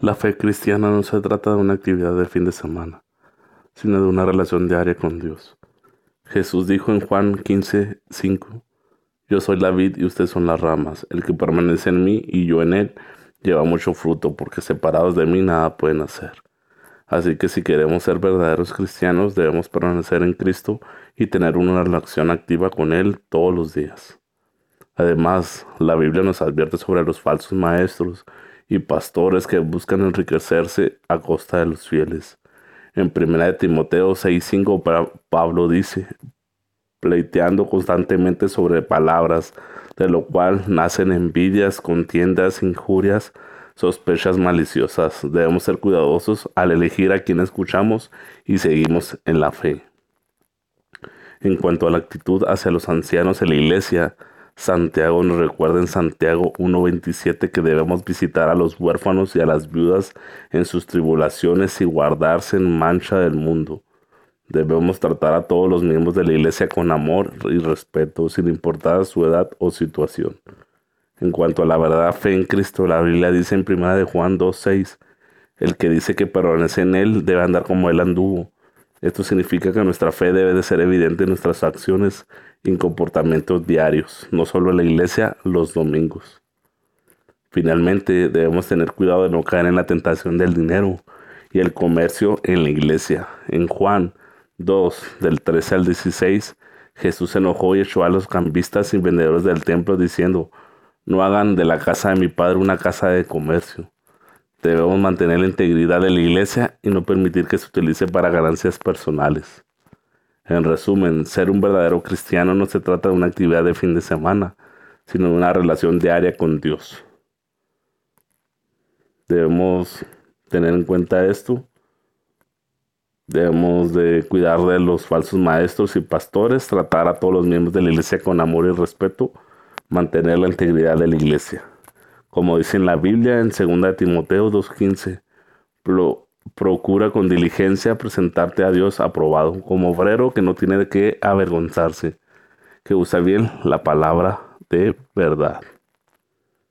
La fe cristiana no se trata de una actividad de fin de semana, sino de una relación diaria con Dios. Jesús dijo en Juan 15, 5, Yo soy la vid y ustedes son las ramas. El que permanece en mí y yo en él lleva mucho fruto, porque separados de mí nada pueden hacer. Así que si queremos ser verdaderos cristianos, debemos permanecer en Cristo y tener una relación activa con Él todos los días. Además, la Biblia nos advierte sobre los falsos maestros y pastores que buscan enriquecerse a costa de los fieles. En 1 Timoteo 6:5 Pablo dice, pleiteando constantemente sobre palabras, de lo cual nacen envidias, contiendas, injurias, sospechas maliciosas. Debemos ser cuidadosos al elegir a quien escuchamos y seguimos en la fe. En cuanto a la actitud hacia los ancianos en la iglesia, Santiago nos recuerda en Santiago 1.27 que debemos visitar a los huérfanos y a las viudas en sus tribulaciones y guardarse en mancha del mundo. Debemos tratar a todos los miembros de la iglesia con amor y respeto, sin importar su edad o situación. En cuanto a la verdad fe en Cristo, la Biblia dice en 1 de Juan 2.6, el que dice que permanece en él debe andar como él anduvo. Esto significa que nuestra fe debe de ser evidente en nuestras acciones en comportamientos diarios, no solo en la iglesia los domingos. Finalmente, debemos tener cuidado de no caer en la tentación del dinero y el comercio en la iglesia. En Juan 2, del 13 al 16, Jesús se enojó y echó a los cambistas y vendedores del templo diciendo, no hagan de la casa de mi padre una casa de comercio. Debemos mantener la integridad de la iglesia y no permitir que se utilice para ganancias personales. En resumen, ser un verdadero cristiano no se trata de una actividad de fin de semana, sino de una relación diaria con Dios. Debemos tener en cuenta esto. Debemos de cuidar de los falsos maestros y pastores, tratar a todos los miembros de la iglesia con amor y respeto, mantener la integridad de la iglesia. Como dice en la Biblia en 2 Timoteo 2.15, procura con diligencia presentarte a Dios aprobado, como obrero que no tiene de qué avergonzarse, que usa bien la palabra de verdad.